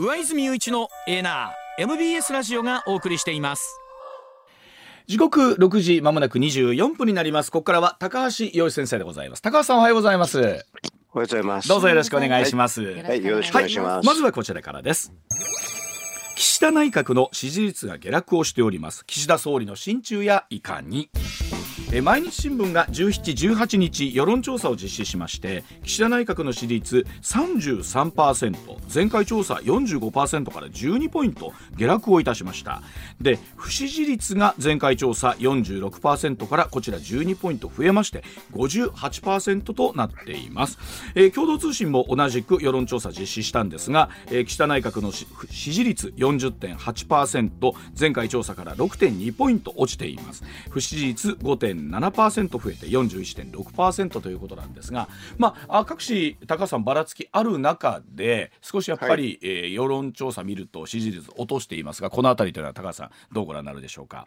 上泉雄一のエーナー MBS ラジオがお送りしています。時刻6時まもなく24分になります。ここからは高橋洋一先生でございます。高橋さんおはようございます。おはようございます。どうぞよろしくお願いします、はい、よろしくお願いします、はい、まずはこちらからです。岸田内閣の支持率が下落をしております。岸田総理の心中やいかに毎日新聞が17、18日世論調査を実施しまして岸田内閣の支持率33%前回調査45%から12ポイント下落をいたしました。で不支持率が前回調査46%からこちら12ポイント増えまして58%となっています、え、共同通信も同じく世論調査実施したんですが、え、岸田内閣の支持率40.8%前回調査から6.2ポイント落ちています。不支持率5.7 1.7%増えて41.6%ということなんですが、まあ、各紙高さんばらつきある中で少しやっぱり、はい、えー、世論調査見ると支持率落としていますがこの辺りというのは高橋さんどうご覧になるでしょうか？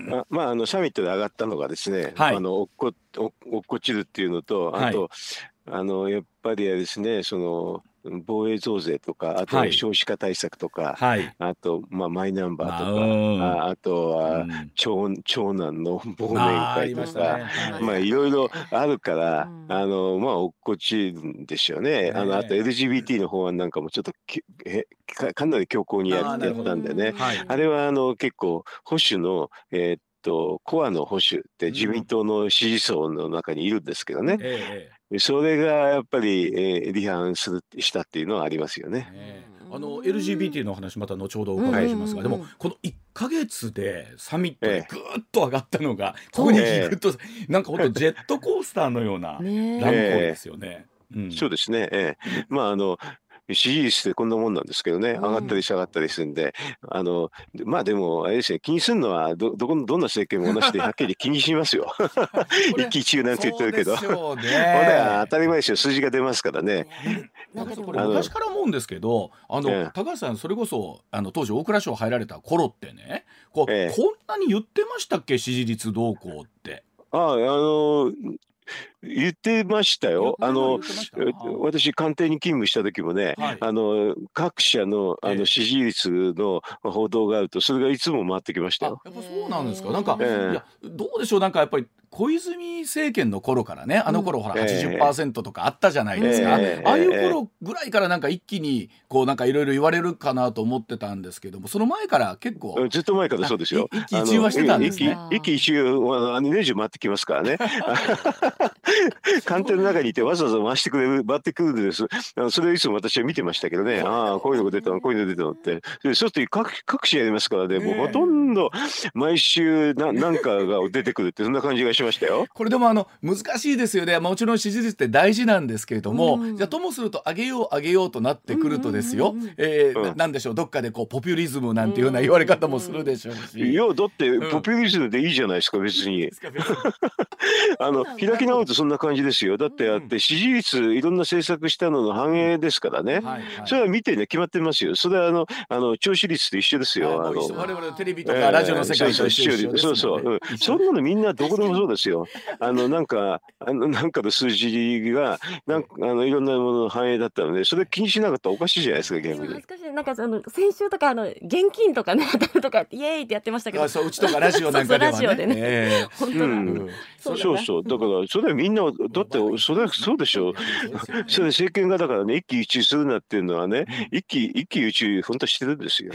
ままあ、あのサミットで上がったのがですね、はい、あの落っこ落っこちるっていうのとあと、はい、あのやっぱりですねその防衛増税とか、あと少子化対策とか、はい、あと、まあ、マイナンバーとか、ああとは、長長男の忘年会とか、まあ、いろいろあるから、あの、まあ、落っこちるんですよね。あの、あと LGBT の法案なんかもちょっとえかかなり強硬にやってたんでね、あれは、あの、結構、保守の、えー、っと、コアの保守って自民党の支持層の中にいるんですけどね。ええそれがやっぱり、えー、離反するしたっていうのはありますよね。あの LGBT の話また後ほどお伺いしますが、でもこの1か月でサミットでぐっと上がったのが、ここに聞くと、なんか本当ジェットコースターのような 乱行ですよね。うん、そうですね、ええ、まああの支持率ってこんなもんなんですけどね、上がったり下がったりするんで、あの、まあでも、あれですね、気にするのはど、どこの、どんな政権も同じで、はっきり気にしますよ。一喜一憂なんて言ってるけど。そうです 当たり前ですよ、数字が出ますからね。なんかこれ昔から思うんですけど、あの、高橋さん、それこそ、あの、当時大蔵省入られた頃ってね、こう、ええ、こんなに言ってましたっけ、支持率動向って。ああ、あの言ってましたよ。あの、私、官邸に勤務した時もね、はい、あの、各社の、あの、支持率の報道があると、それがいつも回ってきましたよ。やっぱそうなんですか。なんか、えー、いや、どうでしょう、なんかやっぱり、小泉政権の頃からねあの頃ほら80%とかあったじゃないですか、えー、ああいう頃ぐらいからなんか一気にこうなんかいろいろ言われるかなと思ってたんですけどもその前から結構ずっと前からそうですよ。一気一憂はしてたんですね。一気一憂は年中回ってきますからね。官邸の中にいてわざわざ回してくれる回ってくるんです。それをいつも私は見てましたけどね。ああこういうのが出たのこういうのが出たのって。そうすると各各紙やりますからね。もうほとんど毎週ななんかが出てくるってそんな感じがしましたよ。これでもあの難しいですよね。もちろん支持率って大事なんですけれども、うん、じゃあともすると上げよう上げようとなってくるとですよ、えー、なんでしょう？どっかでこうポピュリズムなんていうような言われ方もするでしょうし。いやだってポピュリズムでいいじゃないですか 別に。あの開き直るとそんな感じですよ。だってあって支持率いろんな政策したのの反映ですからね、それは見てね決まってますよ。それはあのあの聴取率と一緒ですよ。あの我々テレビとかラジオの世界と一緒です、そうそう、う。ん、そんなのみんなどこでもそうですよ。あのなんかあのなんかの数字がなんかあのいろんなものの反映だったのでそれ気にしなかったらおかしいじゃないですか逆に。なんかその先週とかあの現金とかね当たるとかイエーイってやってましたけど。そううちとかラジオなんかではね。そうそうラジオでね。えー、本当だ。うんそうそうだからそれはみんなだってそれはそうでしょ。うそれ政権がだからね一喜一憂するなっていうのはね一喜一喜一憂本当してるんですよ。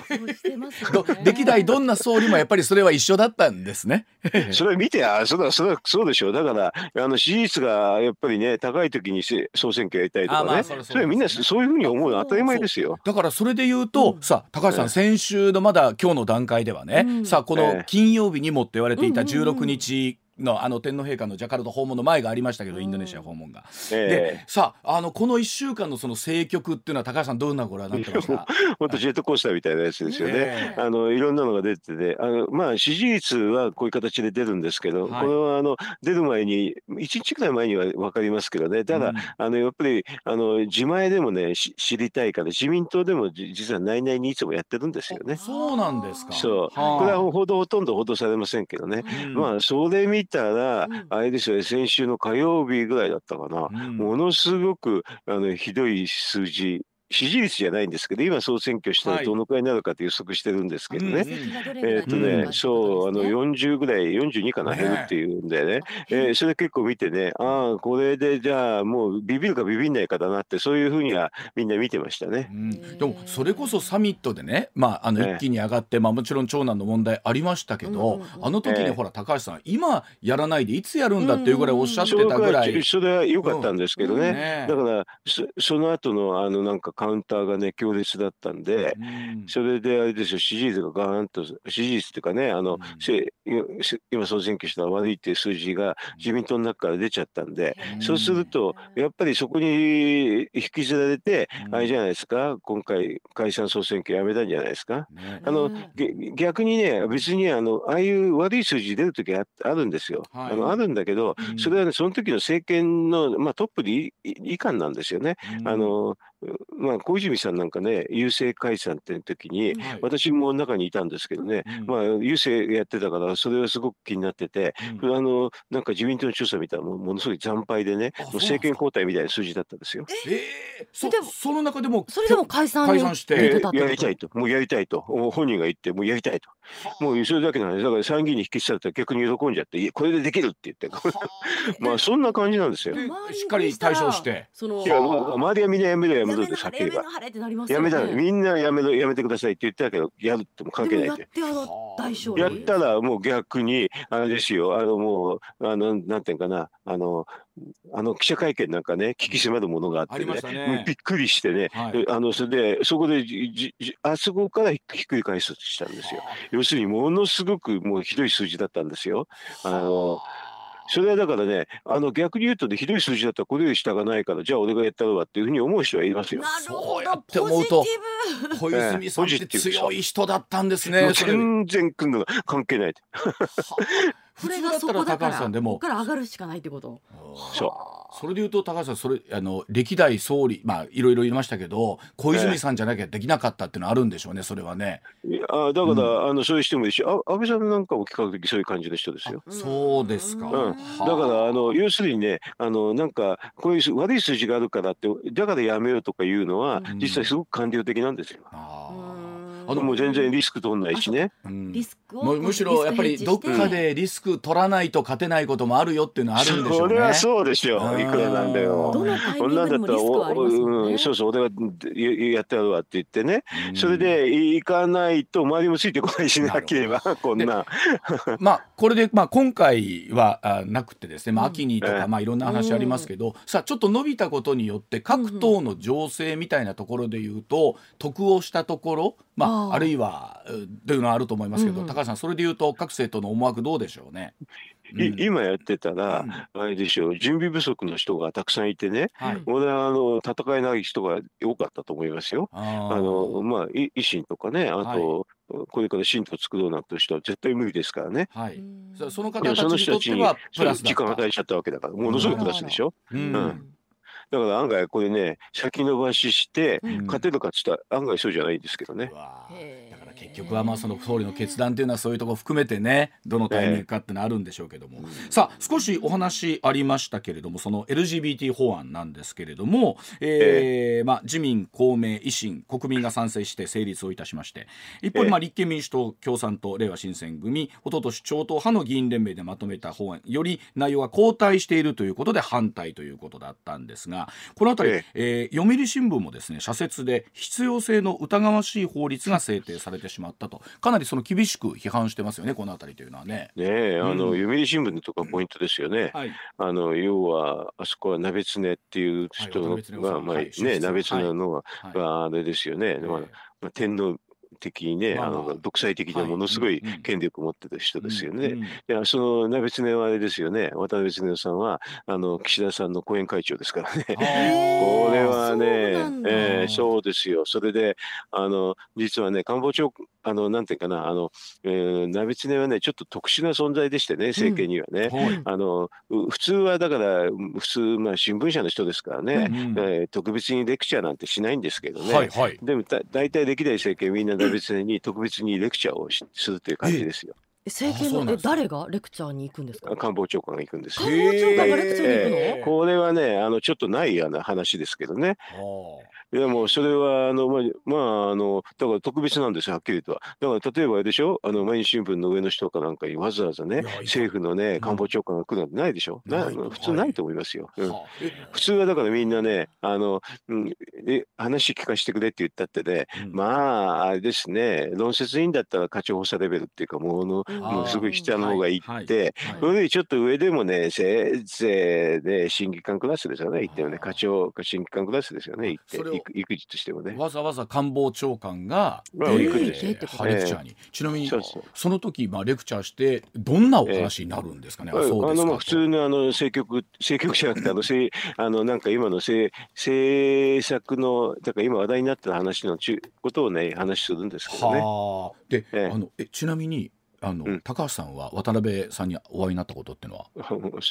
歴代どんな総理もやっぱりそれは一緒だったんですね。それ見てあそれはそれはそうでしょう。だからあの支持率がやっぱりね高い時に総選挙やりたいとかねそれはみんなそういうふうに思うのは当たり前ですよ。だからそれで言うと、さあ高橋さん、先週のまだ今日の段階ではね、さあこの金曜日にもって言われていた16日のあの天皇陛下のジャカルタ訪問の前がありましたけどインドネシア訪問が。えー、でさああのこの1週間のその政局っていうのは高橋さんどんなご覧にな ってました本当ジェットコースターみたいなやつですよね。え。ー、あのいろんなのが出ててあのまあ支持率はこういう形で出るんですけど、はい、これはあの出る前に1日くらい前には分かりますけどね。ただ、うん、あのやっぱりあの自前でもね知りたいから自民党でも実は内々にいつもやってるんですよね。そうなんですか。そう。これは報道ほとんど報道されませんけどね、うん、まあそれ見たら、あれですよね、先週の火曜日ぐらいだったかな、うん、ものすごくあのひどい数字支持率じゃないんですけど、今総選挙したらどのくらいになるかと予測してるんですけどね。はい、えっとね、そう、あの40ぐらい、42かな、減るっていうんでね、えー、それ結構見てね、ああ、これでじゃあもうビビるかビビんないかだなって、そういうふうにはみんな見てましたね。うん、でも、それこそサミットでね、まあ、あの一気に上がって、まあもちろん長男の問題ありましたけど、あの時にほら、高橋さん、今やらないでいつやるんだっていうぐらいおっしゃってたぐらい。それは良かったんですけどね。だからそ、その後のあのなんかカウンターがね、強烈だったんで、それであれですよ、支持率がガーンと、支持率っていうかね、あの、今総選挙したら悪いっていう数字が自民党の中から出ちゃったんで、そうすると、やっぱりそこに引きずられて、あれじゃないですか、今回解散総選挙やめたんじゃないですか。あの、逆にね、別にあの、ああいう悪い数字出るときあるんですよ。あのあるんだけど、それはね、その時の政権の、まあ、トップで以下なんですよね。あのまあ、小泉さんなんかね、郵政解散って時に、はい、私も中にいたんですけどね、うん、まあ、郵政やってたから、それはすごく気になってて、うん、あの、なんか自民党の調査見たらも、ものすごい惨敗でね、もう政権交代みたいな数字だったんですよ。えー、そその中でも、それでも解散解散して、やりたいと、もうやりたいと、本人が言って、もうやりたいと。もうそれだけなんです。だから参議院に引きしたら逆に喜んじゃって、これでできるって言って、まあそんな感じなんですよ。しっかり対処して。いや、周りはみんなやめろやめろって叫けば。やめたみんなやめろやめてくださいって言ってたけど、やるっても関係ないって。やったらもう逆に、あれですよ、あのもう、あの、なんていうかな、あの、あの記者会見なんかね、聞き迫るものがあってね、ねびっくりしてね、はい、あのそれで、そこでじじ、あそこからひっくり返すとしたんですよ。要するに、ものすごくもうひどい数字だったんですよ。あのそれはだからね、あの逆に言うとね、ひどい数字だったらこれより下がないから、じゃあ俺がやったるわっていうふうに思う人はいますよ。なるほど、って思うと、小泉さんって強い人だったんですね。全然関係ない。これがそこだから、ここから上がるしかないってこと？それで言うと高橋さんそれあの歴代総理まあいろいろ言いましたけど小泉さんじゃなきゃできなかったっていうのはあるんでしょうねそれはね。あだから、うん、あのそういう人もいいしあ安倍さんなんかも比較的そういう感じの人ですよ。そうですか。うん、だからあの要するにねあのなんかこういう悪い数字があるからってだからやめようとかいうのは、実際すごく官僚的なんですよ。ああのもう全然リスク取んないしね。リスクをむしろやっぱりどっかでリスク取らないと勝てないこともあるよっていうのはあるんでしょうね。それはそうですよ。いくらなんだよ。どのタイミングでもリスクはありますもんね。そうそう俺がやってやるわって言ってね。それで行かないと周りもついてこないしなければこんな。まあこれでまあ今回はなくてですね。まあ秋にとかまあいろんな話ありますけど、さあちょっと伸びたことによって各党の情勢みたいなところで言うと得をしたところ。まあ、あるいはというのはあると思いますけど、うんうん、高橋さんそれでいうと各政党の思惑どうでしょうね。うん、今やってたら、あれでしょう準備不足の人がたくさんいてね、はい、俺はあの戦えない人が多かったと思いますよ。あのまあ維新とかねあと、はい、これから新党作ろうなんて人は絶対無理ですからね。はい、その方たちにとってはプラス時間与えちゃったわけだからものすごいプラスでしょ。うん、うんだから案外これね、先延ばしして、勝てるかっつったら案外そうじゃないんですけどね。結局はまあその総理の決断というのはそういうところ含めてねどのタイミングかってのあるんでしょうけども、えー、さあ少しお話ありましたけれどもその LGBT 法案なんですけれども、えー、えー、まあ、自民公明維新国民が賛成して成立をいたしまして一方でまあ立憲民主党共産党れいわ新選組おととし超党派の議員連盟でまとめた法案より内容が後退しているということで反対ということだったんですがこの辺り、えー、えー、読売新聞もですね社説で必要性の疑わしい法律が制定されてしまったと。かなりその厳しく批判してますよねこの辺りというのはね。ねあの、うん、読売新聞のとかポイントですよね。はい、あの要はあそこは鍋常っていう人が、はい、まあ、ね鍋常のが、はい、あれですよね。まあ、天皇的にね、まあ、あ。の独裁的なものすごい権力を持ってた人ですよね。いやその鍋常はあれですよね。渡辺恒さんはあの岸田さんの後援会長ですからね。これはねえー、そうですよ。それであの実はね官房長あのなんていうかなあの、えー、鍋常はねちょっと特殊な存在でしてね政権にはね、うんあの普通はだから普通、まあ、新聞社の人ですからね、うん、えー、特別にレクチャーなんてしないんですけどね、はいはい、でもだ大体歴代政権みんな鍋常に特別にレクチャーをするという感じですよ。政権のえ誰がレクチャーに行くんですか？官房長官が行くんです官房長官がレクチャーに行くの、これはねあのちょっとないような話ですけどね。いやもうそれはあのまあ、まあ、あのだから特別なんですよはっきりと。は。だから例えばあれでしょあの毎日新聞の上の人かなんかにわざわざね政府のね官房長官が来るなんてないでしょ、うん、な普通ないと思いますよ、うん、普通はだからみんなねあの、うん、え話聞かせてくれって言ったってね、うん、まああれですね論説委員だったら課長補佐レベルっていうかもうのもうすごい下の方が行って、それよりちょっと上でもねせいぜいね審議官クラスですよね言ってもね。課長審議官クラスですよね行って育児としてもね。わざわざ官房長官が、えー、レクチャーに、ちなみにその時まあレクチャーしてどんなお話になるんですかね。えー、あのまあ普通のあの政局政局じゃなくてあの せあのなんか今の政政策のだから今話題になってる話のちことをね話するんですけどね。で、えー、あのえちなみにあの、うん、高橋さんは渡辺さんにお会いになったことっていうのは？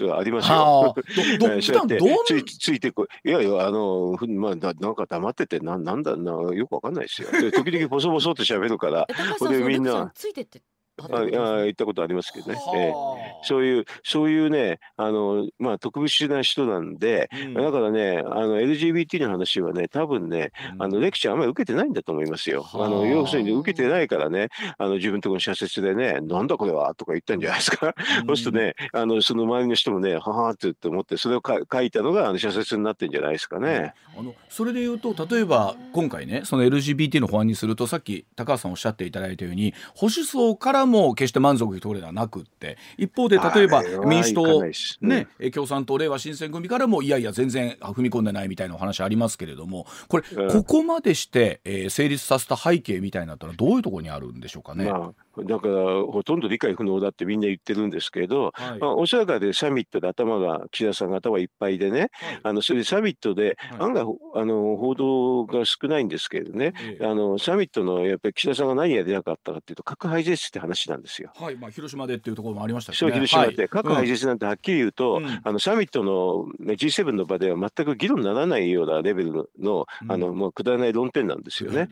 はありますよ。どど普段どついついてこい。やいやあのまあなんか黙っててななんだなよくわかんないですよ。時々ボソボソって喋るから。高橋さんみんな。ついてってあ行ったことありますけどね、えー、そういうそういうねあの、まあ、特別な人なんで、うん、だからねあの LGBT の話はね多分ね、うん、あのレクチャーあんまり受けてないんだと思いますよ。あ。の要するに受けてないからねあの自分とこの社説でね「なんだこれは」とか言ったんじゃないですか。うん、そうするとねあのその周りの人もね「はは」って言って思ってそれをか書いたのがあの社説になってんじゃないですかね。あのそれで言うと例えば今回ねその LGBT の法案にするとさっき高橋さんおっしゃっていただいたように保守層からも決して満足いくところではなくって一方で例えば民主党、ね、うん、共産党れいわ新選組からもいやいや全然踏み込んでないみたいなお話ありますけれどもこれ、うん、ここまでして、えー、成立させた背景みたいなったらどういうところにあるんでしょうかね？まあだからほとんど理解不能だってみんな言ってるんですけど、はい、まあ、おそらくでサミットで頭が岸田さんが頭いっぱいでね、はい、あのそれでサミットで案外、あの報道が少ないんですけどね、あのサミットのやっぱり岸田さんが何やれなかったかっていうと核廃絶って話なんですよ。はい、まあ、広島でっていうところもありましたし、ね、広島で、核廃絶なんてはっきり言うと、うん、あのサミットの、ね、G7 の場では全く議論にならないようなレベルの、うん、あのもうくだらない論点なんですよね。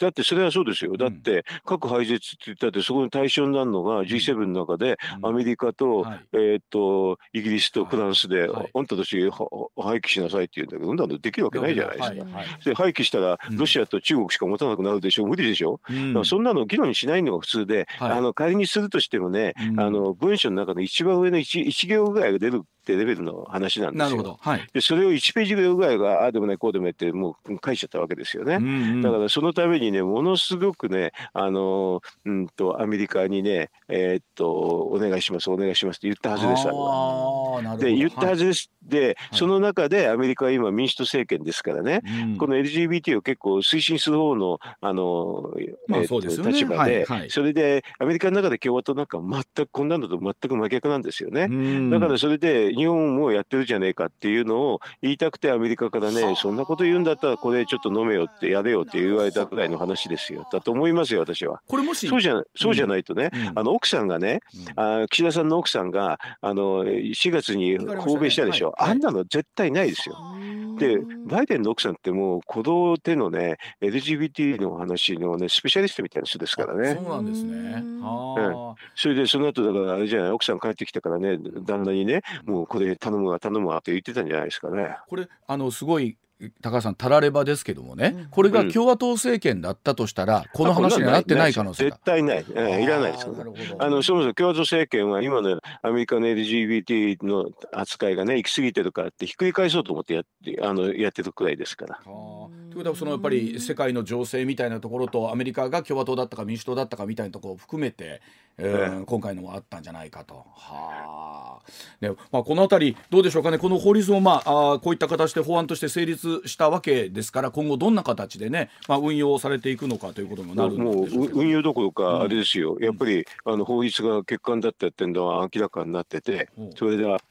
だってそれはそうですよ。だって核廃絶って言ったってそこに対象になるのが G7 の中でアメリカと、はい、えっ、とイギリスとフランスで、はい、あんたたち廃棄しなさいって言うんだけど、そんなのできるわけないじゃないですか。で廃棄したらロシアと中国しか持たなくなるでしょ？う、無理でしょ？うそんなの議論しないのが普通で、あの仮にするとしてもね、あの文章の中の一番上の 1, 1行ぐらいが出るってレベルの話なんですよ。なるほど。はい、でそれを1ページぐらいがああでもないこうでもないってもう書いちゃったわけですよね。うんうん、だからそのためにねものすごくねあのうんとアメリカにねえー、っとお願いしますお願いしますって言ったはずですあれは。で言ったはずです。はい、でその中でアメリカは今民主党政権ですからね、この LGBT を結構推進する方のあの、まあね、立場で、はいはい、それでアメリカの中で共和党なんか全くこんなのと全く真逆なんですよね。だからそれで日本もやってるじゃねえかっていうのを言いたくてアメリカからねそんなこと言うんだったらこれちょっと飲めよってやれよって言われたくらいの話ですよ。だと思いますよ私は。これもしそうじゃそうじゃないとね、うん、あの奥さんがね、うん、あ岸田さんの奥さんがあの4月に訪米したでしょ、あんなの絶対ないですよ。でバイデンの奥さんってもう子供手のね LGBT の話のねスペシャリストみたいな人ですからね。そうなんですね。うん、それでその後だからあれじゃない？奥さん帰ってきたからね旦那にねもうこれ頼むわ頼むわって言ってたんじゃないですかね。これあのすごい高橋さんたらればですけどもね、うん、これが共和党政権だったとしたら、うん、この話にはなってない可能性絶対ない、えいらないです、あのそもそも共和党政権は今のアメリカの LGBT の扱いがね行き過ぎてるからってひっくり返そうと思ってやってあのやってるくらいですから。ということはそのやっぱり世界の情勢みたいなところとアメリカが共和党だったか民主党だったかみたいなところを含めて、えー、今回のもあったんじゃないかと。はあ。でまあこの辺りどうでしょうかね。この法律もまああこういった形で法案として成立したわけですから今後どんな形でね、まあ、運用されていくのかということになるもう運用どころかあれですよ、うん、やっぱりあの法律が欠陥だったっていうのは明らかになってて、それでは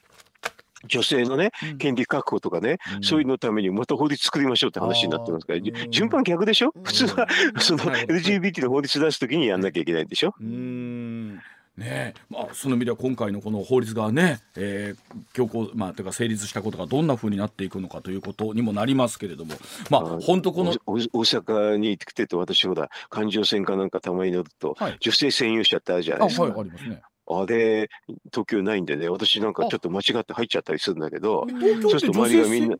女性のね、権利確保とかね、うん、そういうのためにまた法律作りましょうって話になってますから、順番逆でしょ、普通はその LGBT の法律出すときにやんなきゃいけないんでしょ？うん。ねまあ、その意味では今回のこの法律がね、えー、強行、まあ、というか成立したことがどんなふうになっていくのかということにもなりますけれども、まあ、本当この大阪に来てて私ほら環状線かなんかたまに乗ると、はい、女性専用車ってあるじゃないですか。はい、ありますねあれ、東京ないんでね、私なんかちょっと間違って入っちゃったりするんだけど、そうすると周りがみんな。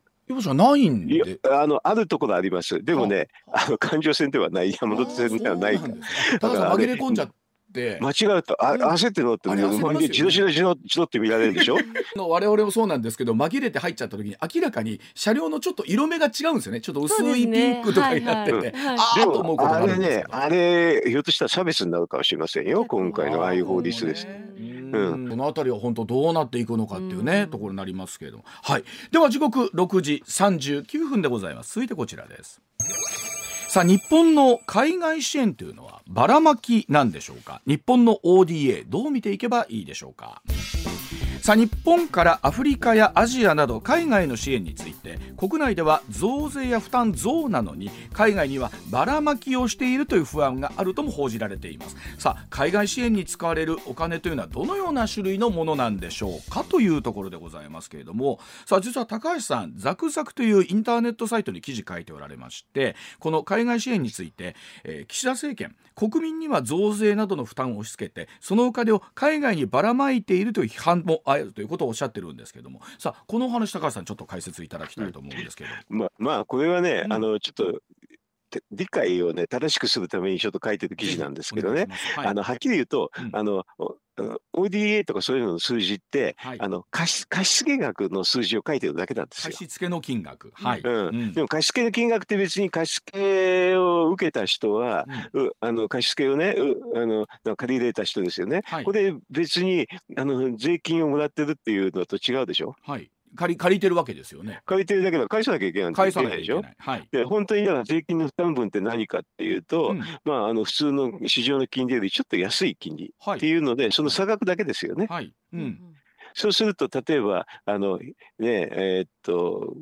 ないんで。あのあるところあります。でもね、あ。の環状線ではない、山手線ではないから。だから紛れ込んじゃって。間違うとあ焦って乗って自動自動自動自動って見られるでしょ？の我々もそうなんですけど紛れて入っちゃった時に明らかに車両のちょっと色目が違うんですよね。ちょっと薄いピンクとかになってて、ね。はいはい、ああと思うことあれねあれひょっとしたら差別になるかもしれませんよ今回のああいう法律です。うん、この辺りは本当どうなっていくのかっていうね、ところになりますけれども。はい。では時刻6時39分でございます。続いてこちらですさあ日本の海外支援というのはばらまきなんでしょうか？日本の ODA どう見ていけばいいでしょうか？さあ日本からアフリカやアジアなど海外の支援について国内では増税や負担増なのに海外にはばらまきをしているという不安があるとも報じられています。さあ海外支援に使われるお金というのはどのような種類のものなんでしょうかというところでございますけれどもさあ実は高橋さんザクザクというインターネットサイトに記事書いておられましてこの海外支援について、えー、岸田政権国民には増税などの負担を押し付けてそのお金を海外にばらまいているという批判もあるということをおっしゃってるんですけども。さあこのお話高橋さんちょっと解説いただきたいと思うんですけど、うん、まあまあこれはね、うん、あのちょっと理解をね正しくするためにちょっと書いてる記事なんですけどね、はい、あのはっきり言うと、うん、あの ODA とかそういうのの数字って、はい、あの貸貸付額の数字を書いてるだけなんですよ。貸付の金額、はい。うん、でも貸付の金額って別に貸付を受けた人は、うん、あの貸付をねあの借り入れた人ですよね、はい、これ別にあの税金をもらってるっていうのと違うでしょ？はい借り借りてるわけですよね。借りてるだけど返さなきゃいけない返さなきゃいけない。はい。で本当にだから税金の負担分って何かっていうと、うん、まああの普通の市場の金利よりちょっと安い金利っていうので、はい、その差額だけですよね。はい。うん。そうすると例えばあのねえー、っと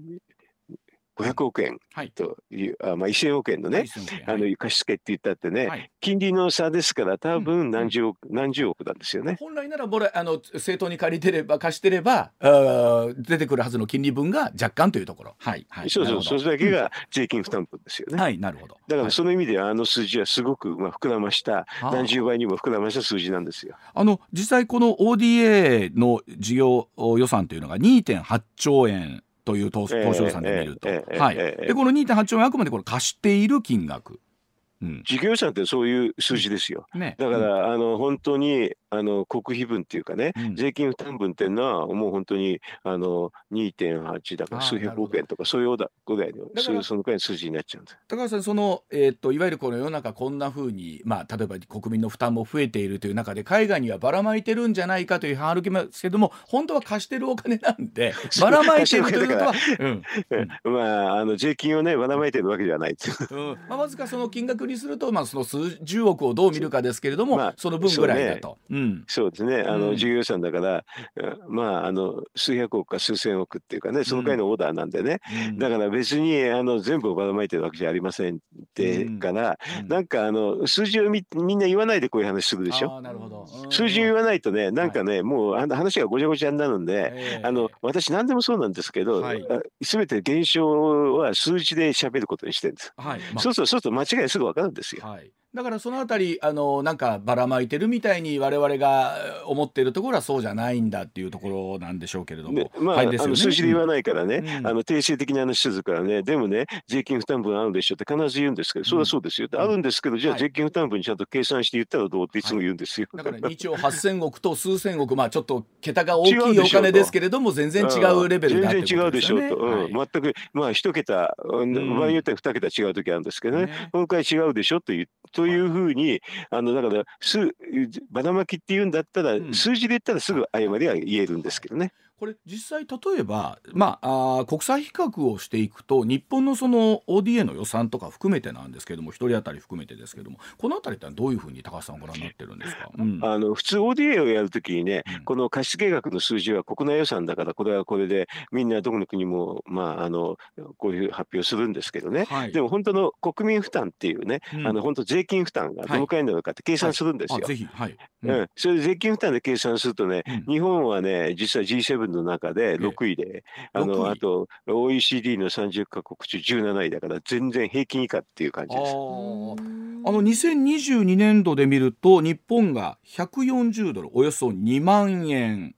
500億円という、はい、あまあ、1000億円のね、あの貸付って言ったってね、はい、金利の差ですから、多分何十億、うん、何十億なんですよね。本来ならボレあの正当に借りてれば、貸してればあ、出てくるはずの金利分が若干というところ。はい、はい、そうそう、それだけが税金負担分ですよね。はい、なるほど。だからその意味では、あの数字はすごく、まあ、膨らました、何十倍にも膨らました数字なんですよ。あの実際、この ODA の事業予算というのが2.8兆円。という投資予算で見ると、はい、でこの2.8兆円あくまでこれ貸している金額。事業者ってそういう数字ですよ。ね、だから、うん、あの本当にあの国費分っていうかね、うん、税金負担分っていうのはもう本当にあの2.8だから数百億円とかそういうぐらいのそういうそのくらいの数字になっちゃうんです高橋さんその、えー、っといわゆるこの世の中こんなふうに、まあ、例えば国民の負担も増えているという中で海外にはばらまいてるんじゃないかという批判 あるますけども本当は貸してるお金なんでばらまいてるということは、うん、まああの税金をねばらまいてるわけじゃないうん。まあ、わずかその金額にすると、まあ、その数十億をどう見るかですけれども、まあ、その分ぐらいだと。うん、そうですね。あの、事業予算だから、まああの数百億か数千億っていうかねそのくらいのオーダーなんでね、だから別にあの全部をばらまいてるわけじゃありませんってから、なんかあの数字をみみんな言わないでこういう話するでしょ？なるほど。数字を言わないとねなんかね、もうあの話がごちゃごちゃになるんで、あの私何でもそうなんですけど、はい、全て現象は数字で喋ることにしてるんです。はい。まあ、そうするとそうすると間違いすぐ分かるんですよ。はいだからそのあたりあのなんかばらまいてるみたいに我々が思っているところはそうじゃないんだっていうところなんでしょうけれども、ね、まあ、はいね、あの数字で言わないからね、うん、あの定性的な話するからね。でもね税金負担分あるでしょって必ず言うんですけど、それはそうですよ、うん、あるんですけどじゃあ税金負担分ちゃんと計算して言ったらどうっていつも言うんですよ、はい、だから2兆8000億と数千億まあちょっと桁が大きいお金ですけれども全然違うレベルだってことですよね。全然違うでしょう。と、う。ん、全くまあ一桁、場合によっては二桁違う時あるんですけどね、ね。今回違うでしょというというふうにあのだからすばらまきっていうんだったら、数字で言ったらすぐ誤りは言えるんですけどね。これ実際例えば、まあ、あ国際比較をしていくと日本のその ODA の予算とか含めてなんですけども1人当たり含めてですけどもこの辺りってどういうふうに高橋さんご覧になってるんですか、うん、あの普通 ODA をやるときにね、うん、この貸付額の数字は国内予算だからこれはこれでみんなどこの国も、まあ、あのこういう発表するんですけどね、はい、でも本当の国民負担っていうね、うん、あの本当税金負担がどのくらいなのかって計算するんですよ。はい、ぜひ、はい。うん、それで税金負担で計算するとね、日本はね実は G7 の中で6位で、あのあと OECD の30カ国中17位だから全然平均以下っていう感じです。あの2022年度で見ると日本が140ドルおよそ2万円、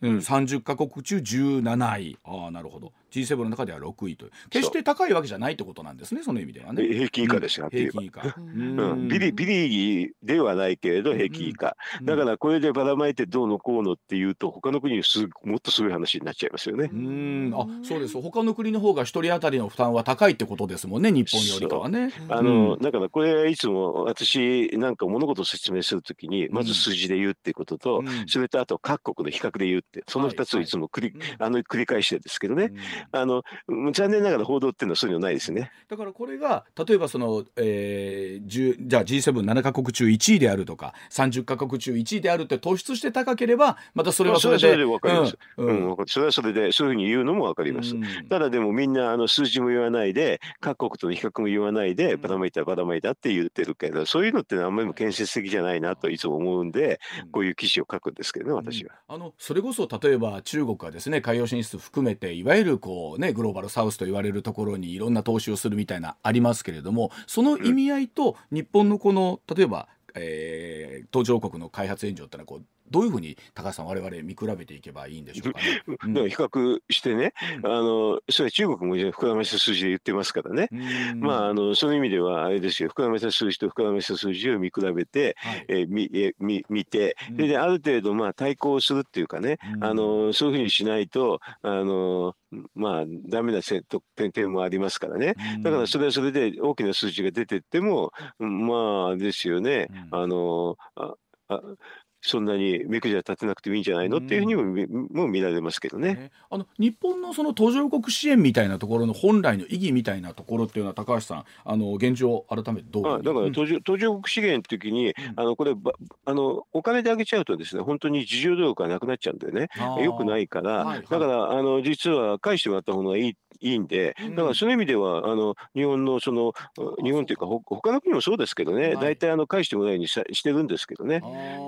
うん、30カ国中17位。ああなるほど G7 の中では6位という。決して高いわけじゃないってことなんですねその意味ではね。平均以下ですよ、うん、平均以下、うん、ビリビリではないけれど平均以下、うん、だからこれでばらまいてどうのこうのっていうと他の国にすもっとすごい話になっちゃいますよね。うん。あそうです。他の国の方が一人当たりの負担は高いってことですもんね日本よりかはね。あの、だからこれはいつも私なんか物事を説明するときにまず数字で言うっていうことと、それとあと各国の比較で言うってその2つをいつも繰りはいはい、あの繰り返してですけどね、あの残念ながら報道っていうのはそういうのないですね。だからこれが例えばその、えー、じゃあ G77 か国中1位であるとか30か国中1位であるって突出して高ければまたそれはそれで。それはそれで分かります、うんうん、それはそれでそういうふうに言うのも分かります。うん、ただでもみんなあの数字も言わないで各国との比較も言わないでばらまいたばらまいたって言ってるけどそういうのってあんまりも建設的じゃないなといつも思うんでこういう記事を書くんですけどね私は。あのそれこそ例えば中国はですね海洋進出含めていわゆるこうねグローバルサウスと言われるところにいろんな投資をするみたいなありますけれどもその意味合いと日本のこの例えば、えー、途上国の開発援助ってのはこうどういうふうに高橋さん我々見比べていけばいいんでしょうかね？うん、比較してね、うん、あのそれ中国も膨らました数字で言ってますからね、まああのそういう意味ではあれですよ。膨らました数字と膨らました数字を見比べて、はい、えー、みえ見見て、それである程度まあ対抗するっていうかね、あのそういうふうにしないとあのまあダメな点々もありますからね、だからそれはそれで大きな数字が出てってもまあですよね、あのああそんなに目くじら立てなくてもいいんじゃないの？っていうふうにも見,、も見られますけどね。あの日本のその途上国支援みたいなところの本来の意義みたいなところっていうのは高橋さんあの現状改めてどうあだから途上,、途上国資源の時に、あのこれあのお金であげちゃうとですね本当に自助努力がなくなっちゃうんだよね。よくないから、だからあの実は返してもらった方がいいいいんで、だからそういう意味では、あの日本のその、日本というか、ほ他の国もそうですけどね、大体あの返してもらうようにしてるんですけどね、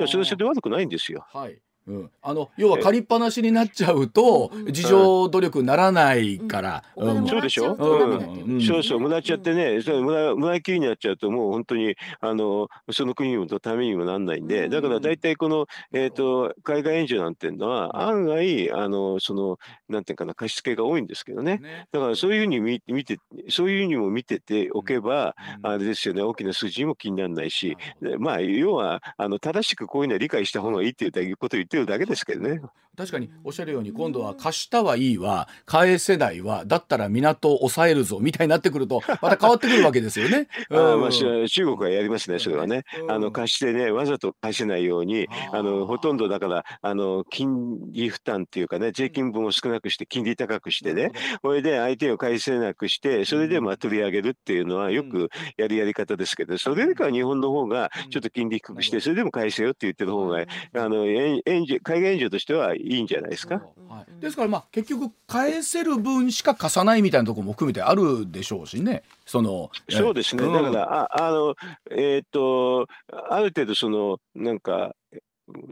それはそれで悪くないんですよ。はいうん、あの要は借りっぱなしになっちゃうと自助努力ならないから、うん。そうでしょ、う。ん、そうそうもらっちゃってねそれもらもらいきりになっちゃうともう本当にあのその国のためにもなんないんで。だから大体この、えーと、海外援助なんていうのは案外あのそのなんていうかな貸し付けが多いんですけどね。だからそういうふうに見見てそういうふうにも見てておけば、あれですよね大きな数字も気にならないし。まあ要はあの正しくこういうのは理解した方がいいっていうことを言ってるだけですけどね。確かにおっしゃるように今度は貸したはいいわ返せないわだったら港を抑えるぞみたいになってくるとまた変わってくるわけですよね。あまあ、中国はやりますねそれはね。あの貸してねわざと返せないようにあのほとんどだからあの金利負担っていうかね税金分を少なくして金利高くしてねそれで相手を返せなくしてそれでまあ取り上げるっていうのはよくやるやり方ですけどそれよりかは日本の方がちょっと金利低くしてそれでも返せよって言ってる方があの援助海外援助としてはいいんじゃないですか？はい、ですからまあ結局返せる分しか貸さないみたいなところも含めてあるでしょうしね。そのそうですね、だからああのえっ、ー、とある程度そのなんか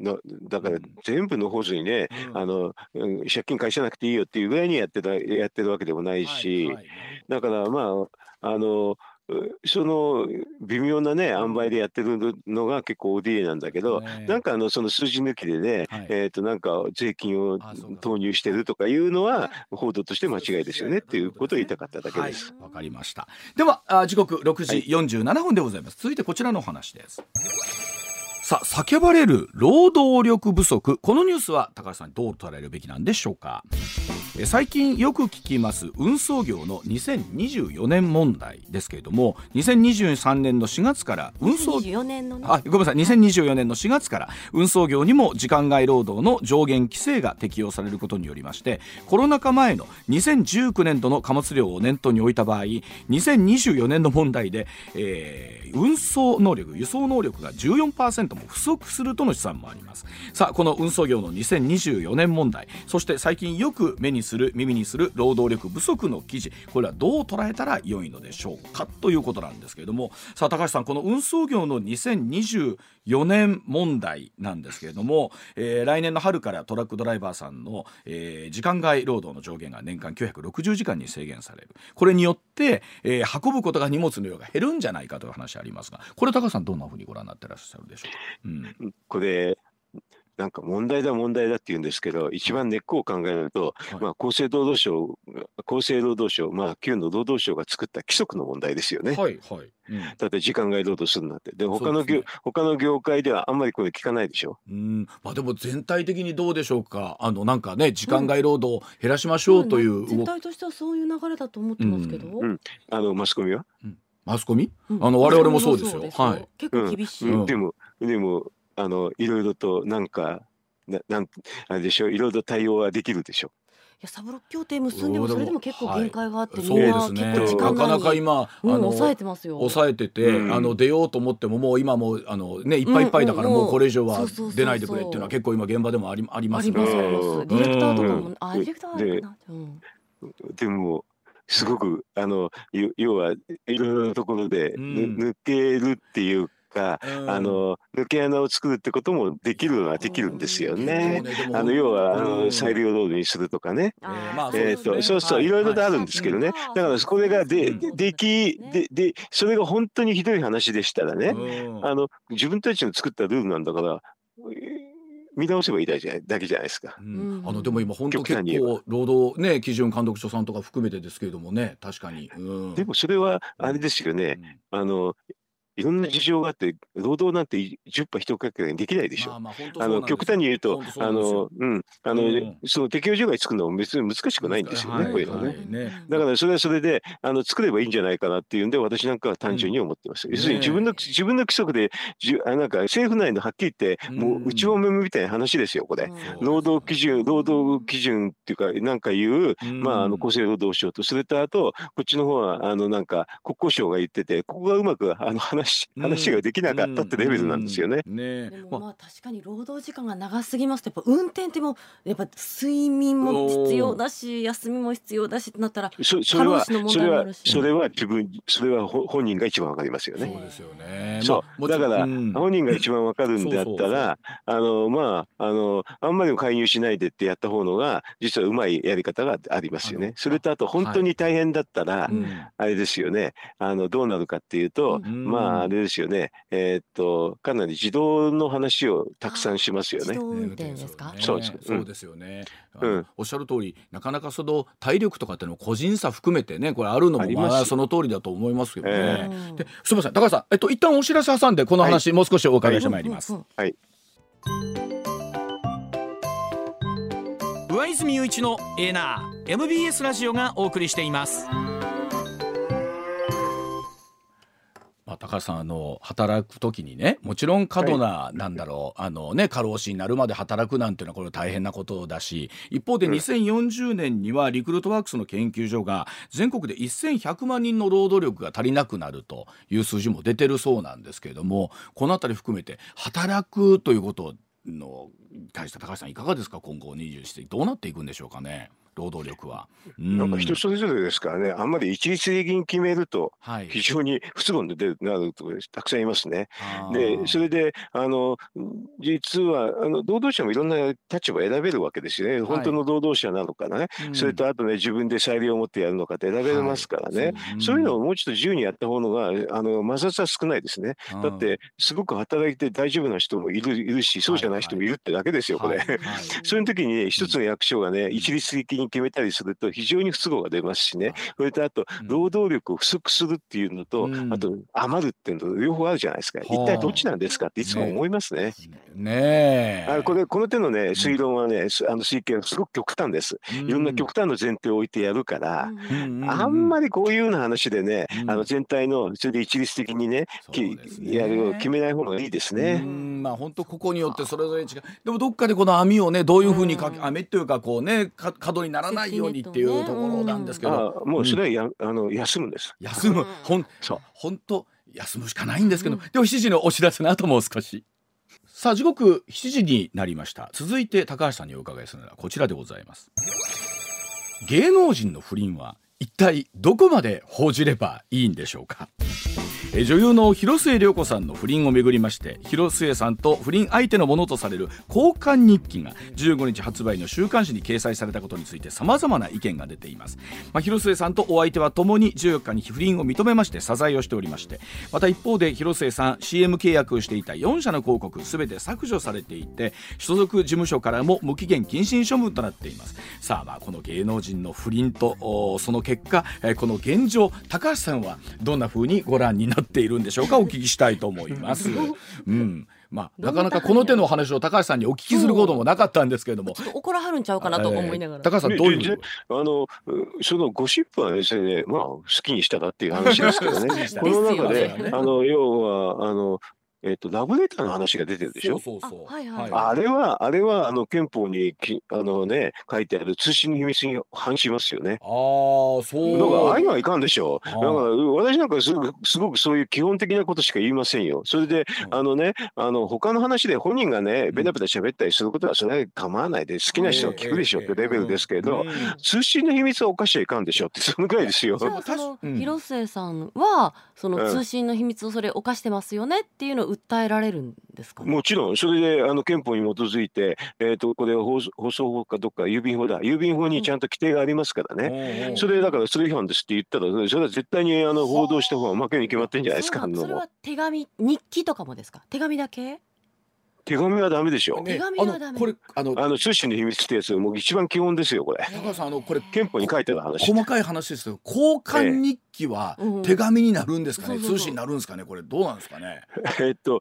のだから全部の法図にね、うん、あの借金返さなくていいよっていうぐらいにやってたやってるわけでもないし、はいはい、だからまああのその微妙なね塩梅でやってるのが結構 ODA なんだけど、ね、なんかあのその数字抜きでね、はい、えとなんか税金を投入してるとかいうのは報道として間違いですよねっていうことを言いたかっただけです。わ、はい、かりました。ではあ時刻6時47分でございます。続いてこちらの話です。さあ叫ばれる労働力不足このニュースは高橋さんどう捉えるべきなんでしょうか。最近よく聞きます運送業の2024年問題ですけれども2023年の4月から運送2024年のね。あごめんなさい2024年の4月から運送業にも時間外労働の上限規制が適用されることによりましてコロナ禍前の2019年度の貨物量を念頭に置いた場合2024年の問題で、えー運送能力輸送能力が14%も不足するとの試算もあります。さあこの運送業の2024年問題そして最近よく目にする耳にする労働力不足の記事。これはどう捉えたら良いのでしょうかということなんですけれども。さあ高橋さんこの運送業の2024年問題なんですけれども、えー来年の春からトラックドライバーさんの、えー時間外労働の上限が年間960時間に制限される。これによって、えー運ぶことが荷物の量が減るんじゃないかという話ありますがこれ高橋さんどんなふうにご覧になってらっしゃるでしょうか、うん。これなんか問題だ問題だって言うんですけど一番根っこを考えると、はい。まあ、厚生労働省厚生労働省、まあ、旧の労働省が作った規則の問題ですよね。はいはい、うん。だって時間外労働するなんて。で他の業ね。他の業界ではあんまりこれ聞かないでしょ？うん。まあ、でも全体的にどうでしょうか？あのなんかね時間外労働を減らしましょうという動き、全体としてはそういう流れだと思ってますけど、うんうん。あのマスコミは、マスコミ？うん。あの我々もそうですよ。はい。結構厳しい、うん。でもでもあのいろいろとなんかななんあれでしょいろいろ対応はできるでしょ。いやサブロック協定結んでもうんそれでも結構限界があって、そうみんですね。な結構時間なかなか今、うん、あの抑えてますよ。抑えてて、うん。あの出ようと思ってももう今もうあのねいっぱいいっぱいだからもうこれ以上はそうそうそうそう。出ないでくれっていうのは結構今現場でもありありあますね。りますあります。うん。ディレクターとかも、うんあディレクターかな、うん、でもすごくあのよ要はいろいろなところで、抜けるっていうか、うん。あの抜け穴を作るってこともできるのはできるんですよね。でもあの要はあうん。の裁量労働にするとかね。えーまあえーとそうそう。そうはいいろいろとあるんですけどね。はいだからこれがでうんでできででそれが本当にひどい話でしたらね。うん。あの自分たちの作ったルールなんだからえー見直せばいいだけじゃないだけじゃないですか。うん。あのでも今本当結構労働ね基準監督署さんとか含めてですけれどもね確かに、うん、でもそれはあれですよね。あのいろんな事情があって労働なんて10波一かけにできないでしょ。まあまあの極端に言うとあの、うん、あの、うん。その適用除外作るのも別に難しくないんですよね、はいこういうのはね。はいね。だからそれはそれであの作ればいいんじゃないかなっていうんで私なんかは単純に思ってます。うん。要するに自分の自分の規則でじゅあなんか政府内のはっきり言ってもう内輪もめみたいな話ですよこれ。うん労働基準労働基準っていうかなんかいう、うん。まああの厚生労働省とそれとあとこっちの方はあのなんか国交省が言っててここがうまくあの話話ができなかったってレベルなんですよね。うんねでもまあまあ。確かに労働時間が長すぎますとやっぱ運転ってもうやっぱ睡眠も必要だし休みも必要だしってなったらそそれはそれはそれは自分それはほ本人が一番わかりますよね。そうですよね。そう。だからうん。本人が一番わかるんだったら、あのまああのあんまり介入しないでってやった方のが実はうまいやり方がありますよね。それとあと本当に大変だったら、うん。あれですよね。あのどうなるかっていうと、うん。まああれですよね。えーっとかなり自動の話をたくさんしますよね。自動運転ですか、ねそうですそうですよね。うん。おっしゃる通り、なかなかその体力とかっていうのも個人差含めてね、これあるのもまあその通りだと思いますけどね。えうんで、すみません、高橋さん、えっと一旦お知らせ挟んでこの話、もう少しお伺いしてまいります。うんうんうん上泉雄一のエーナー MBS ラジオがお送りしていますまあ、高橋さんあの働く時にねもちろん過度な、なんだろう あのね過労死になるまで働くなんていうのはこれ大変なことだし一方でうん。2040年にはリクルートワークスの研究所が全国で1100万人の労働力が足りなくなるという数字も出てるそうなんですけれどもこの辺り含めて働くということの対して高橋さんいかがですか？今後21世紀どうなっていくんでしょうかね？労働力は。うなんか人それぞれですからね、あんまり一律的に決めるとはい非常に不都合になるとたくさんいますね。で、それで、あの、実は、あの、労働者もいろんな立場を選べるわけですよね。本当の労働者なのかなね。うんそれと、あとね、自分で裁量を持ってやるのかって選べますからね。そういうのをもうちょっと自由にやった方のが、あの、摩擦は少ないですね。だって、すごく働いて大丈夫な人もいるいるし、そうじゃない人もいるってだけですよ、これ。そういう時にね、一つの役所がね、一律的にを決めたりすると非常に不都合が出ますしね、それとあと、労働力を不足するっていうのと、うん、あと余るっていうのと両方あるじゃないですか、一体どっちなんですかっていつも思いますね。ね。あこれこの手のね推論はね、あの推計はすごく極端です。いろんな極端の前提を置いてやるから、あんまりこういうような話でね、あの全体のそれで一律的にね、ね。やる決めない方がいいですね。まあ本当ここによってそれぞれ違う。でもどっかでこの網をねどういうふうにかけ網っていうかこうね角にならないようにっていうところなんですけど、もうそれはや、あの休むんです。休む。ほんそう。本当休むしかないんですけど、でも7時のお知らせの後もう少し。さあ時刻7時になりました。続いて高橋さんにお伺いするのはこちらでございます。芸能人の不倫は一体どこまで報じればいいんでしょうか？女優の広末涼子さんの不倫をめぐりまして広末さんと不倫相手のものとされる交換日記が15日発売の週刊誌に掲載されたことについてさまざまな意見が出ています、まあ、広末さんとお相手はともに14日に不倫を認めまして謝罪をしておりましてまた一方で広末さん CM 契約をしていた4社の広告すべて削除されていて所属事務所からも無期限謹慎処分となっています。さあまあこの芸能人の不倫とその結果この現状高橋さんはどんな風にご覧になっているんでしょうか？お聞きしたいと思います。うんまあ、なかなかこの手の話を高橋さんにお聞きすることもなかったんですけれども。ちょっと怒らはるんちゃうかなと思いながら。高橋さんどういう？あの、そのゴシップはですね、まあ、好きにしたらっていう話ですけどね。この中で、あの、要は、あの、えっ、と、ラブレターの話が出てるでしょ？そうそうそう。はいはい、あれは、あれは、あの、憲法にき、あのね、書いてある通信の秘密に反しますよね。ああ、そう。だから、ああいうのはいかんでしょう。だから、私なんかすごく、すごくそういう基本的なことしか言いませんよ。それで、あのね、あの、他の話で本人がね、ベタベタ喋ったりすることは、それは構わないで、好きな人は聞くでしょってレベルですけど、通信の秘密はおかしちゃいかんでしょって、そのぐらいですよ。その、広末さんは、その通信の秘密をそれ犯してますよねっていうのを訴えられるんですか、ね、もちろん、それであの憲法に基づいて、えーと、これ放放送法かどっか郵便法だ、郵便法にちゃんと規定がありますからね、うん、それだからそれ違反ですって言ったら、それは絶対にあの報道した方が負けに決まってんじゃないですか。それは手紙、日記とかもですか？手紙だけ？手紙はダメでしょ。手紙はダメ。これあのあの通信の秘密ってやつもう一番基本ですよこれ。高橋さんあのこれ憲法に書いてる話。細かい話ですけど交換日記は手紙になるんですかね、通信になるんですかね？これどうなんですかね？えっと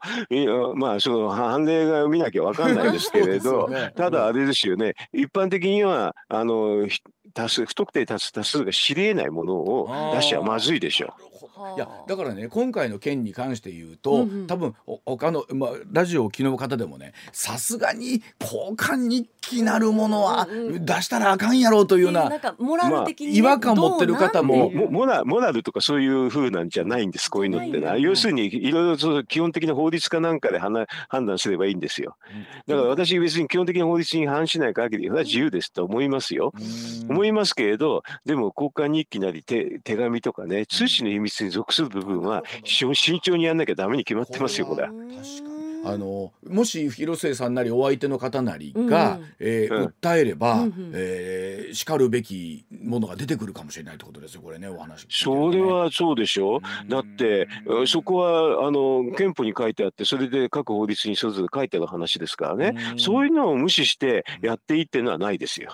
まあその判例が見なきゃわかんないですけれど、ね、ただあれですよね一般的にはあの多数不特定多数多数が知り得ないものを出しちゃまずいでしょう。いやだからね今回の件に関して言うと、うんうん、多分他の、まあ、ラジオを昨日方でもねさすがに交換日記なるものは出したらあかんやろうというような,、なんかモラル的に、ね、違和感持ってる方もモラモラルとかそういうふうなんじゃないんですこういうのってな要するにいろいろ基本的な法律かなんかで判断すればいいんですよ。だから私別に基本的な法律に反しない限り自由ですと思いますよ。思いますけれどでも交換日記なり手手紙とかね通信の秘密に属する部分は慎重にやんなきゃダメに決まってますよこれ。は。あのもし広末さんなりお相手の方なりが、うん、えーうん、訴えれば、うん、えー、しかるべきものが出てくるかもしれないってことですよこれねお話、ね、それはそうでしょ。う、だってそこはあの憲法に書いてあってそれで各法律にそれぞれ書いてある話ですからね、そういうのを無視してやっていいっていうのはないですよ。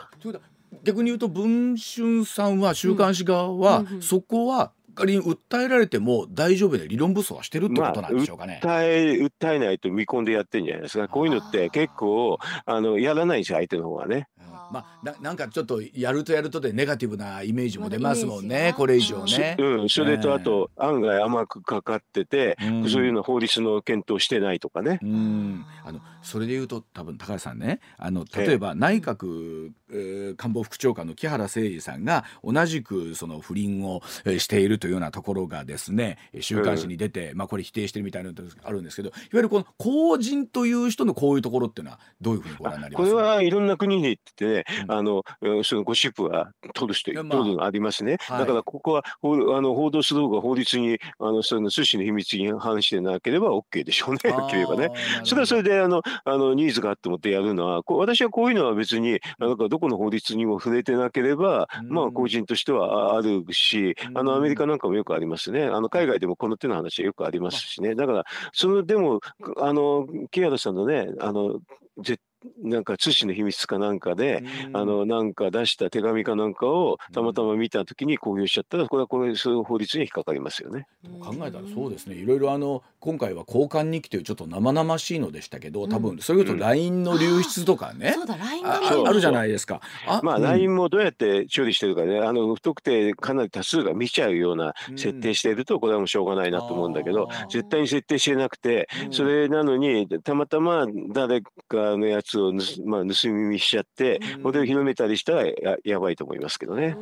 逆に言うと文春さんは週刊誌側は、そこは仮に訴えられても大丈夫で理論武装はしてるってことなんでしょうかね。まあ、訴え訴えないと見込んでやってんじゃないですか。こういうのって結構あのやらないです相手の方はね。まあ、ななんかちょっとやるとやるとでネガティブなイメージも出ますもんね、これ以上ね。うん、それとあと、案外甘くかかってて、そういうの法律の検討してないとかね。うんあのそれで言うと多分高橋さんねあの例えば内閣、えー、官房副長官の木原誠二さんが同じくその不倫をしているというようなところがですね週刊誌に出て、まあ、これ否定してるみたいなのがあるんですけどいわゆるこの公人という人のこういうところっていうのはどういうふうにご覧になります？かこれはいろんな国に行ってね、あのそのゴシップは取る人、取るのあ。りますね。だからここはあの報道する方が法律にあのその通信の秘密に反してなければ OK でしょうね、はっきり言えばね。それはそれであのあのニーズがあってもってやるのは、こ私はこういうのは別になん。かどこの法律にも触れてなければ、まあ個人としてはあるし、あのアメリカなんかもよくありますね。あの海外でもこの手の話はよくありますしね。だからそのでもあの木原さんのねあの絶なんか津市の秘密かなんかで、あのなんか出した手紙かなんかをたまたま見たときに公表しちゃったらこれはこれそういう法律に引っかかりますよね。考えたらそうですね。いろいろあの今回は交換日記というちょっと生々しいのでしたけど多分それこそ LINE の流出とかね、そうだ LINE あがあるじゃないですか。あまあ、LINE もどうやって処理してるかね、あの不特定かなり多数が見ちゃうような設定していると、これはもうしょうがないなと思うんだけど、絶対に設定してなくて、それなのに、たまたま誰かのやつを盗,、まあ、盗み見しちゃって、これを広めたりしたらややばいと思いますけどね。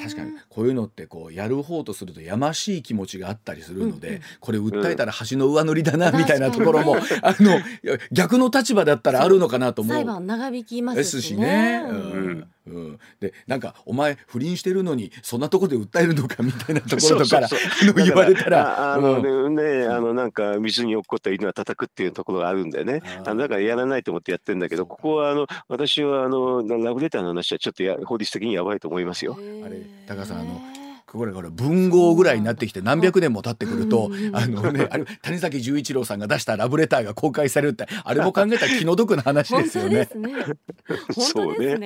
確かにこういうのってこうやる方とするとやましい気持ちがあったりするので、これ訴えたら橋の上塗りだなみたいなところも、あの逆の立場だったらあるのかなと思う。裁判長引きまですしね。うんうん、でなんかお前不倫してるのにそんなとこで訴えるのかみたいなところとから言われたらら。ああのうん。ね、あのなんか水に落っこった犬は叩くっていうところがあるんでね、あのだからやらないと思ってやってるんだけど、ここはあの私はあのラブレターの話はちょっとや法律的にやばいと思いますよ。あれ高さんあのこれこれ文豪ぐらいになってきて何百年も経ってくると、あのねあれ谷崎潤一郎さんが出したラブレターが公開されるってあれも考えたら気の毒な話本ですよね。当ですね。本当です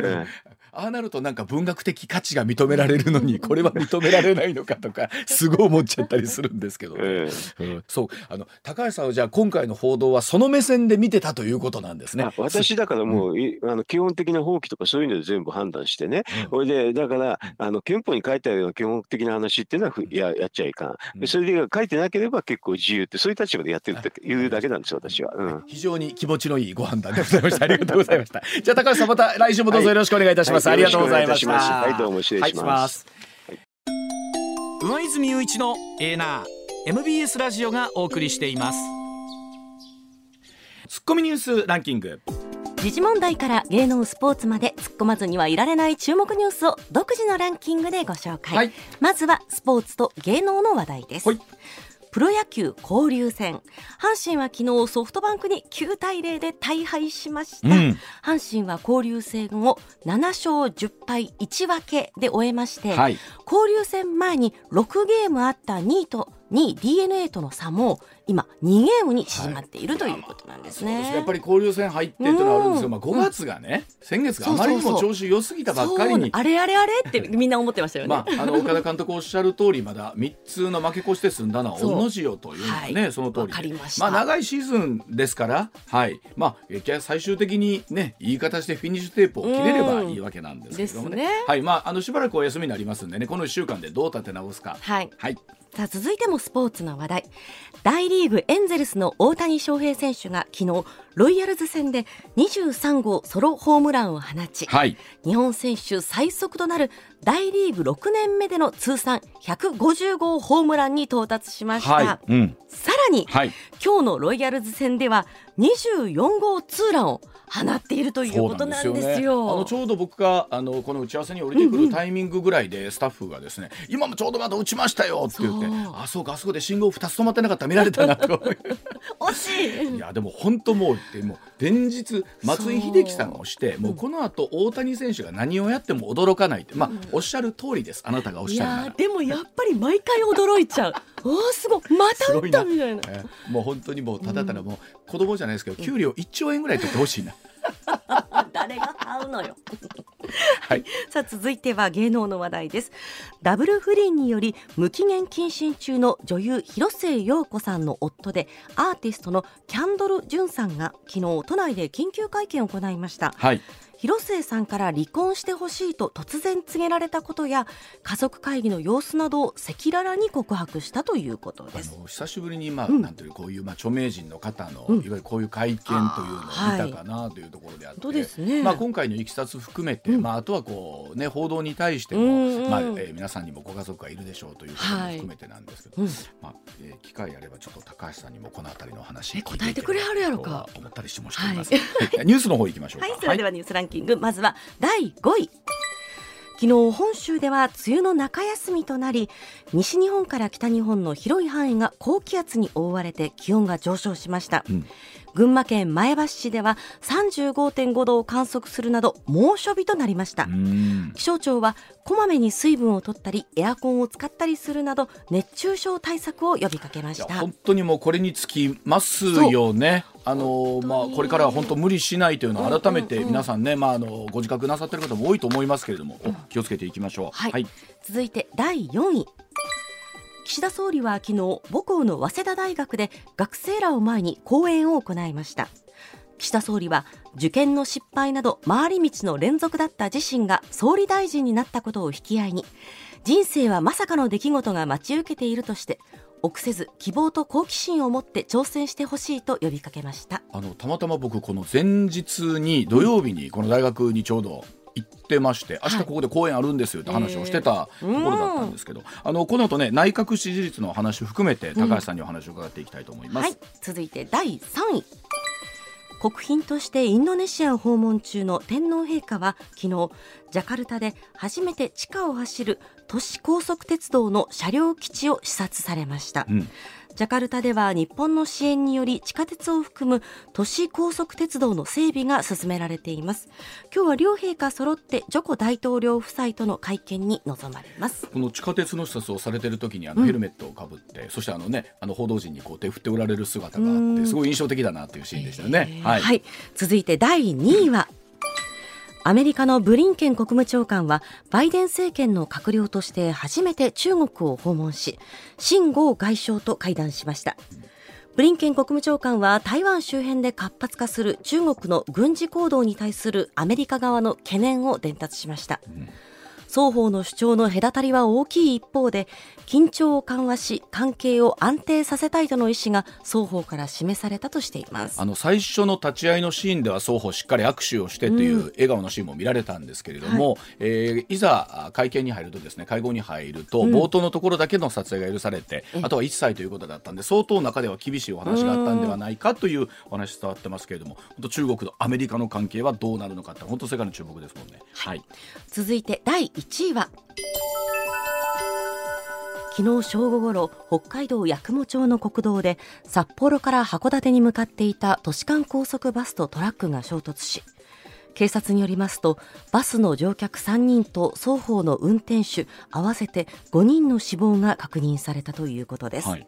ね。えああなるとなんか文学的価値が認められるのにこれは認められないのかとか すごい思っちゃったりするんですけど、ねえ。うんそう。あの高橋さんはじゃあ今回の報道はその目線で見てたということなんですね。あ。私だからもう、いあの基本的な法規とかそういうので全部判断してね、それでだからあの憲法に書いてあるような基本的な話っていうのはふややっちゃいかん、でそれで書いてなければ結構自由ってそういう立場でやってるっていうだけなんですよ私は。うん。非常に気持ちのいいご判断でございました。ありがとうございました。じゃあ高橋さんまた来週もどうぞよろしくお願いいたします。はいありがとうございましはいどうも失礼します。はい上泉雄一のエーナー MBS ラジオがお送りしています。ツッコミニュースランキング。時事問題から芸能スポーツまで突っ込まずにはいられない注目ニュースを独自のランキングでご紹介、はい。まずはスポーツと芸能の話題です、はいプロ野球交流戦。阪神は昨日ソフトバンクに9対0で大敗しました、うん。阪神は交流戦を7勝10敗1分けで終えまして、はい。交流戦前に6ゲームあった2位と2位 d n a との差も今2ゲームに縮まっているということなんですね。ねやっぱり交流戦入ってっていうのはあるんですけど、まあ5月がね、先月があまりにも調子良すぎたばっかりに。あれあれあれってみんな思ってましたよね。まあ、あの岡田監督おっしゃる通りまだ3つの負け越して済んだのはそう。御の字よというのはその通りりました。あ長いシーズンですから、はい。まあ、えー最終的にねいい形でフィニッシュテープを切れればいいわけなんですけどもね,、ね。はい。まあ、あのしばらくお休みになりますんでねこの1週間でどう立て直すか。はい。はいさあ続いてもスポーツの話題。大リーグエンゼルスの大谷翔平選手が昨日ロイヤルズ戦で23号ソロホームランを放ち、はい。日本選手最速となる大リーグ6年目での通算150号ホームランに到達しました、はい。うん。さらに、はい。今日のロイヤルズ戦では24号ツーランを放っているということなんですよ。あのちょうど僕があのこの打ち合わせに降りてくるタイミングぐらいでスタッフがですね、今もちょうどまだ打ちましたよって言ってあそうかあそこで信号2つ止まってなかった。ら見られたなとか 惜しい。いやでも本当もうでも連日松井秀喜さんをしてもうこの後大谷選手が何をやっても驚かないって。まあおっしゃる通りです。あなたがおっいしゃるなら。でもやっぱり毎回驚いちゃう。おーすごい。また打ったみたいな。えもう本当にもうただただもう子供じゃないですけど給料1兆円ぐらい取ってほしいな。誰が買うのよ。はい。さあ続いては芸能の話題です。ダブル不倫により無期限謹慎中の女優広末陽子さんの夫でアーティストのキャンドル・ジュンさんが昨日都内で緊急会見を行いました。はい。広末さんから離婚してほしいと突然告げられたことや家族会議の様子などを赤裸々に告白したということあです。の久しぶりにまあ、うん。なんていうこういうまあ著名人の方の、うん。いわゆるこういう会見というのを見たかなというところであって、ね。まあ今回のいきさつ含めて、うん。まああとはこうね報道に対しても、うんうんまあ、えー皆さんにもご家族がいるでしょうということも含めてなんですけど、うん。まあ、えー機会あればちょっと高橋さんにもこのあたりの話え答えてくれはるやろか。思ったりしてもしています、はい。ニュースの方行きましょうか。はい、それではニュースランキング、まずは第5位。昨日本州では梅雨の中休みとなり西日本から北日本の広い範囲が高気圧に覆われて気温が上昇しました、うん。群馬県前橋市では35.5度を観測するなど猛暑日となりました、うん。気象庁はこまめに水分を取ったりエアコンを使ったりするなど熱中症対策を呼びかけました。本当にもうこれにつきますよね。あのまあこれからは本当無理しないというのを改めて皆さんね、まああのご自覚なさってる方も多いと思いますけれども、気をつけていきましょう。はい、はい、続いて第4位。岸田総理は昨日母校の早稲田大学で学生らを前に講演を行いました。岸田総理は受験の失敗など回り道の連続だった自身が総理大臣になったことを引き合いに人生はまさかの出来事が待ち受けているとして臆せず希望と好奇心を持って挑戦してほしいと呼びかけましたあのたまたま僕この前日に土曜日にこの大学にちょうど行ってまして明日ここで公演あるんですよって話をしてたところだったんですけど、はい、あのこの後ね内閣支持率の話を含めて高橋さんにお話を伺っていきたいと思います、うんはい、続いて第3位。国賓としてインドネシアを訪問中の天皇陛下は昨日ジャカルタで初めて地下を走る都市高速鉄道の車両基地を視察されました、うん。ジャカルタでは日本の支援により地下鉄を含む都市高速鉄道の整備が進められています。今日は両陛下揃ってジョコ大統領夫妻との会見に臨まれます。この地下鉄の視察をされている時にあのヘルメットをかぶって、うん、そしてあのねあの報道陣にこう手振っておられる姿があってすごい印象的だなというシーンでしたよね、はい、はい、続いて第2位はアメリカのブリンケン国務長官はバイデン政権の閣僚として初めて中国を訪問し秦剛外相と会談しました。ブリンケン国務長官は台湾周辺で活発化する中国の軍事行動に対するアメリカ側の懸念を伝達しました、うん双方の主張の隔たりは大きい一方で緊張を緩和し関係を安定させたいとの意思が双方から示されたとしています。あの最初の立ち会いのシーンでは双方しっかり握手をしてという笑顔のシーンも見られたんですけれども、うんはい、えー、いざ会見に入るとですね会合に入ると、冒頭のところだけの撮影が許されて、あとは一切ということだったんで相当中では厳しいお話があったんではないかというお話伝わってますけれども本当中国とアメリカの関係はどうなるのかって本当世界の注目ですもんね。はい、続いて第1位は。昨日正午ごろ北海道八雲町の国道で札幌から函館に向かっていた都市間高速バスとトラックが衝突し警察によりますとバスの乗客3人と双方の運転手合わせて5人の死亡が確認されたということです、はい、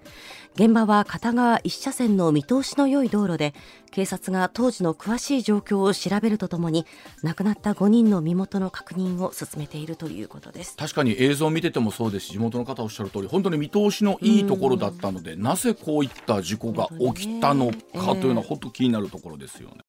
現場は片側1車線の見通しの良い道路で警察が当時の詳しい状況を調べるとともに亡くなった5人の身元の確認を進めているということです。確かに映像を見ててもそうですし地元の方おっしゃる通り本当に見通しのいいところだったのでなぜこういった事故が起きたのかというのは本当気になるところですよね